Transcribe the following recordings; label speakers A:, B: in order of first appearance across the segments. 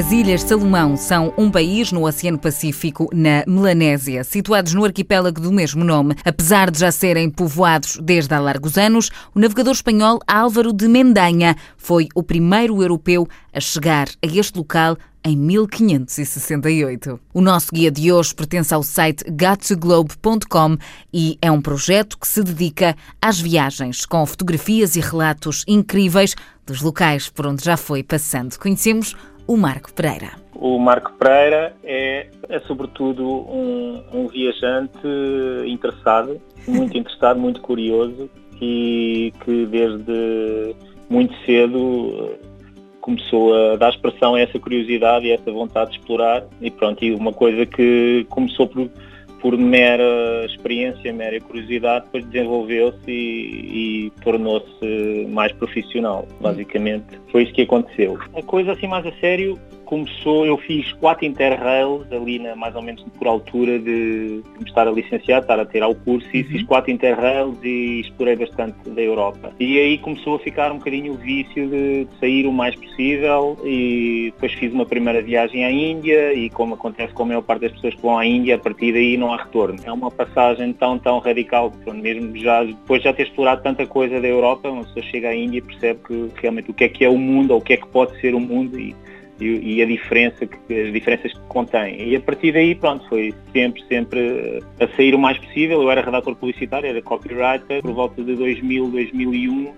A: As Ilhas Salomão são um país no Oceano Pacífico, na Melanésia, situados no arquipélago do mesmo nome. Apesar de já serem povoados desde há largos anos, o navegador espanhol Álvaro de Mendanha foi o primeiro europeu a chegar a este local em 1568. O nosso guia de hoje pertence ao site got2globe.com e é um projeto que se dedica às viagens, com fotografias e relatos incríveis dos locais por onde já foi passando. Conhecemos o Marco Pereira.
B: O Marco Pereira é, é sobretudo um, um viajante interessado, muito interessado, muito curioso e que desde muito cedo começou a dar expressão a essa curiosidade e a essa vontade de explorar e pronto, e uma coisa que começou por, por mera experiência, mera curiosidade, depois desenvolveu-se e, e tornou-se mais profissional, basicamente. Foi isso que aconteceu. A coisa assim mais a sério começou, eu fiz quatro interrails ali na, mais ou menos por altura de, me estar a licenciar, estar a ter ao curso e uhum. fiz quatro interrails e explorei bastante da Europa. E aí começou a ficar um bocadinho o vício de, de sair o mais possível e depois fiz uma primeira viagem à Índia e como acontece com a maior parte das pessoas que vão à Índia, a partir daí não há retorno. É uma passagem tão, tão radical, mesmo já, depois de já ter explorado tanta coisa da Europa, uma pessoa chega à Índia e percebe que realmente o que é que é o mundo ou o que é que pode ser o mundo e e, e, a diferença que, as diferenças que contém. E a partir daí, pronto, foi sempre, sempre a sair o mais possível. Eu era redator publicitário, era copywriter. Por volta de 2000, 2001, uh,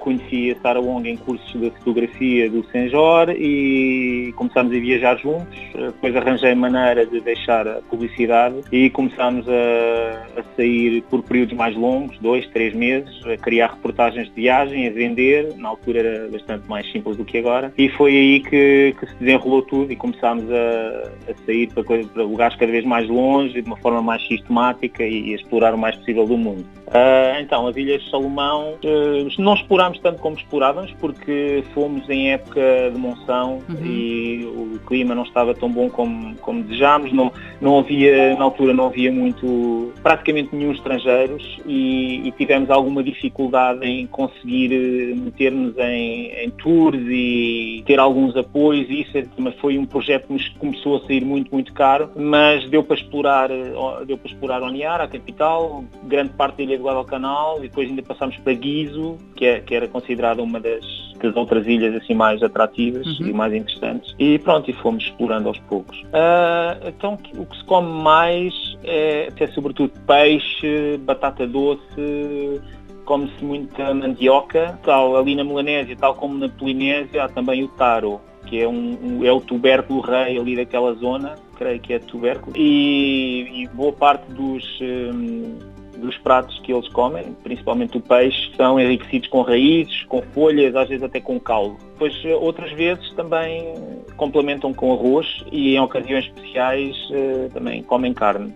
B: conheci a Sarah Wong em cursos de fotografia do Senjor e começámos a viajar juntos. Uh, depois arranjei maneira de deixar a publicidade e começámos a, a sair por períodos mais longos, dois, três meses, a criar reportagens de viagem, a vender. Na altura era bastante mais simples do que agora. E foi aí que que se desenrolou tudo e começámos a, a sair para, para, lugares cada vez mais longe, de uma forma mais sistemática e, a explorar o mais possível do mundo. Uh, então, as Ilhas Salomão, uh, não explorámos tanto como explorávamos, porque fomos em época de monção uhum. e o clima não estava tão bom como, como desejámos, não, não havia, na altura não havia muito, praticamente nenhum estrangeiros e, e tivemos alguma dificuldade em conseguir eh, meter-nos em, em tours e ter alguns apoios isso, mas foi um projeto que nos começou a sair muito, muito caro, mas deu para explorar, eh, deu para explorar Oniara, a capital, grande parte da ilha do Guadalcanal, e depois ainda passámos para Guizo, que, é, que era considerada uma das, das outras ilhas assim mais atrativas uhum. e mais interessantes. E pronto, e fomos explorando aos poucos. Uh, então o que se come mais é, é sobretudo peixe, batata doce, come-se muita mandioca, tal ali na Melanésia, tal como na Polinésia, há também o taro que é, um, é o tubérculo rei ali daquela zona, creio que é tubérculo, e, e boa parte dos, um, dos pratos que eles comem, principalmente o peixe, são enriquecidos com raízes, com folhas, às vezes até com caldo. Depois outras vezes também complementam com arroz e em ocasiões especiais uh, também comem carne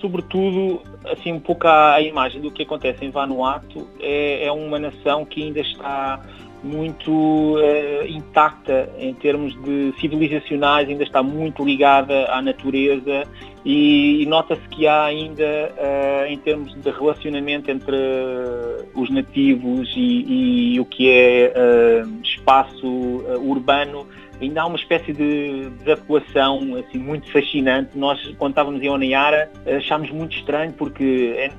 B: sobretudo, assim, um pouco a imagem do que acontece em Vanuatu, é, é uma nação que ainda está muito uh, intacta em termos de civilizacionais, ainda está muito ligada à natureza e, e nota-se que há ainda, uh, em termos de relacionamento entre os nativos e, e o que é uh, espaço urbano, ainda há uma espécie de desadequação assim, muito fascinante. Nós, quando estávamos em Onayara, achámos muito estranho porque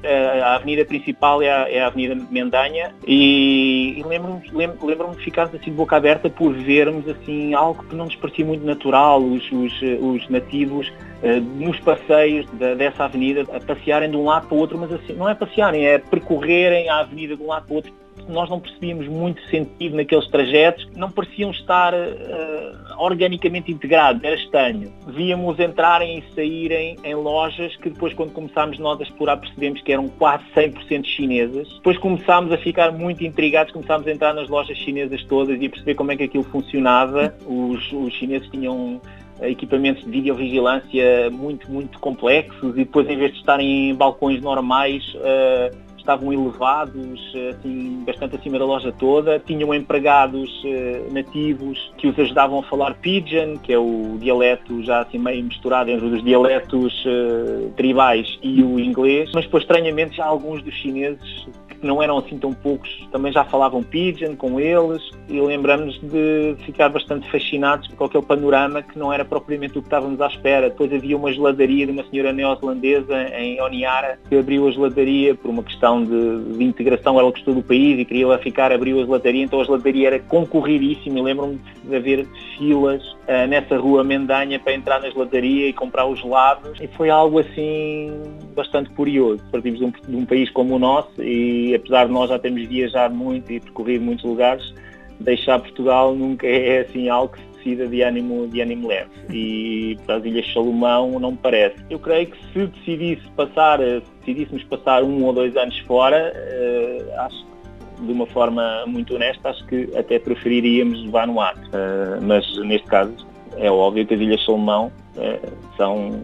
B: a avenida principal é a, é a Avenida Mendanha e, e lembro-me lembro, de ficarmos assim de boca aberta por vermos assim, algo que não nos parecia muito natural, os, os, os nativos uh, nos passeios de, dessa avenida a passearem de um lado para o outro, mas assim, não é passearem, é percorrerem a avenida de um lado para o outro nós não percebíamos muito sentido naqueles trajetos, não pareciam estar uh, organicamente integrados, era estranho. Víamos entrarem e saírem em lojas que depois quando começámos nós a explorar percebemos que eram quase 100% chinesas. Depois começámos a ficar muito intrigados, começámos a entrar nas lojas chinesas todas e a perceber como é que aquilo funcionava. Os, os chineses tinham eh, equipamentos de videovigilância muito, muito complexos e depois em vez de estarem em balcões normais uh, estavam elevados, assim, bastante acima da loja toda, tinham empregados uh, nativos que os ajudavam a falar pidgin, que é o dialeto já assim meio misturado entre os dialetos uh, tribais e o inglês, mas depois estranhamente já alguns dos chineses que não eram assim tão poucos, também já falavam Pidgin com eles e lembramos de ficar bastante fascinados com aquele panorama que não era propriamente o que estávamos à espera. Depois havia uma geladaria de uma senhora neozelandesa em Oniara que abriu a geladaria por uma questão de, de integração, ela gostou do país e queria lá ficar, abriu a geladaria, então a geladaria era concorridíssima e lembro-me de haver filas uh, nessa rua Mendanha para entrar na geladaria e comprar os gelados e foi algo assim bastante curioso. Partimos de um, de um país como o nosso e apesar de nós já termos viajado muito e percorrido muitos lugares, deixar Portugal nunca é assim algo que se decida de ânimo, de ânimo leve. E para as Ilhas Salomão não me parece. Eu creio que se decidisse passar, se decidíssemos passar um ou dois anos fora, uh, acho que de uma forma muito honesta, acho que até preferiríamos Vanuatu. Uh, mas neste caso é óbvio que as Ilhas Salomão uh, são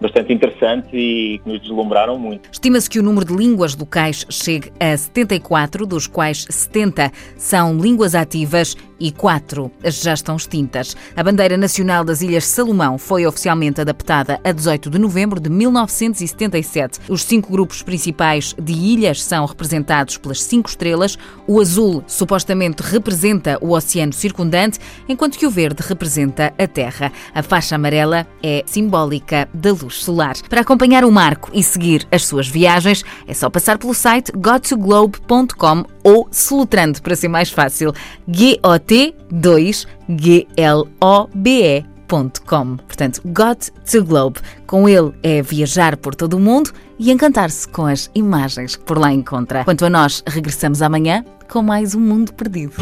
B: bastante interessantes e que nos deslumbraram muito.
A: Estima-se que o número de línguas locais chegue a 74, dos quais 70 são línguas ativas e quatro já estão extintas. A bandeira nacional das Ilhas Salomão foi oficialmente adaptada a 18 de novembro de 1977. Os cinco grupos principais de ilhas são representados pelas cinco estrelas. O azul supostamente representa o oceano circundante, enquanto que o verde representa a Terra. A faixa amarela é simbólica da luz solar. Para acompanhar o Marco e seguir as suas viagens, é só passar pelo site gotoglobe.com ou, soletrando para ser mais fácil, g got2globe.com. Portanto, Got to Globe. Com ele é viajar por todo o mundo e encantar-se com as imagens que por lá encontra. Quanto a nós, regressamos amanhã com mais um mundo perdido.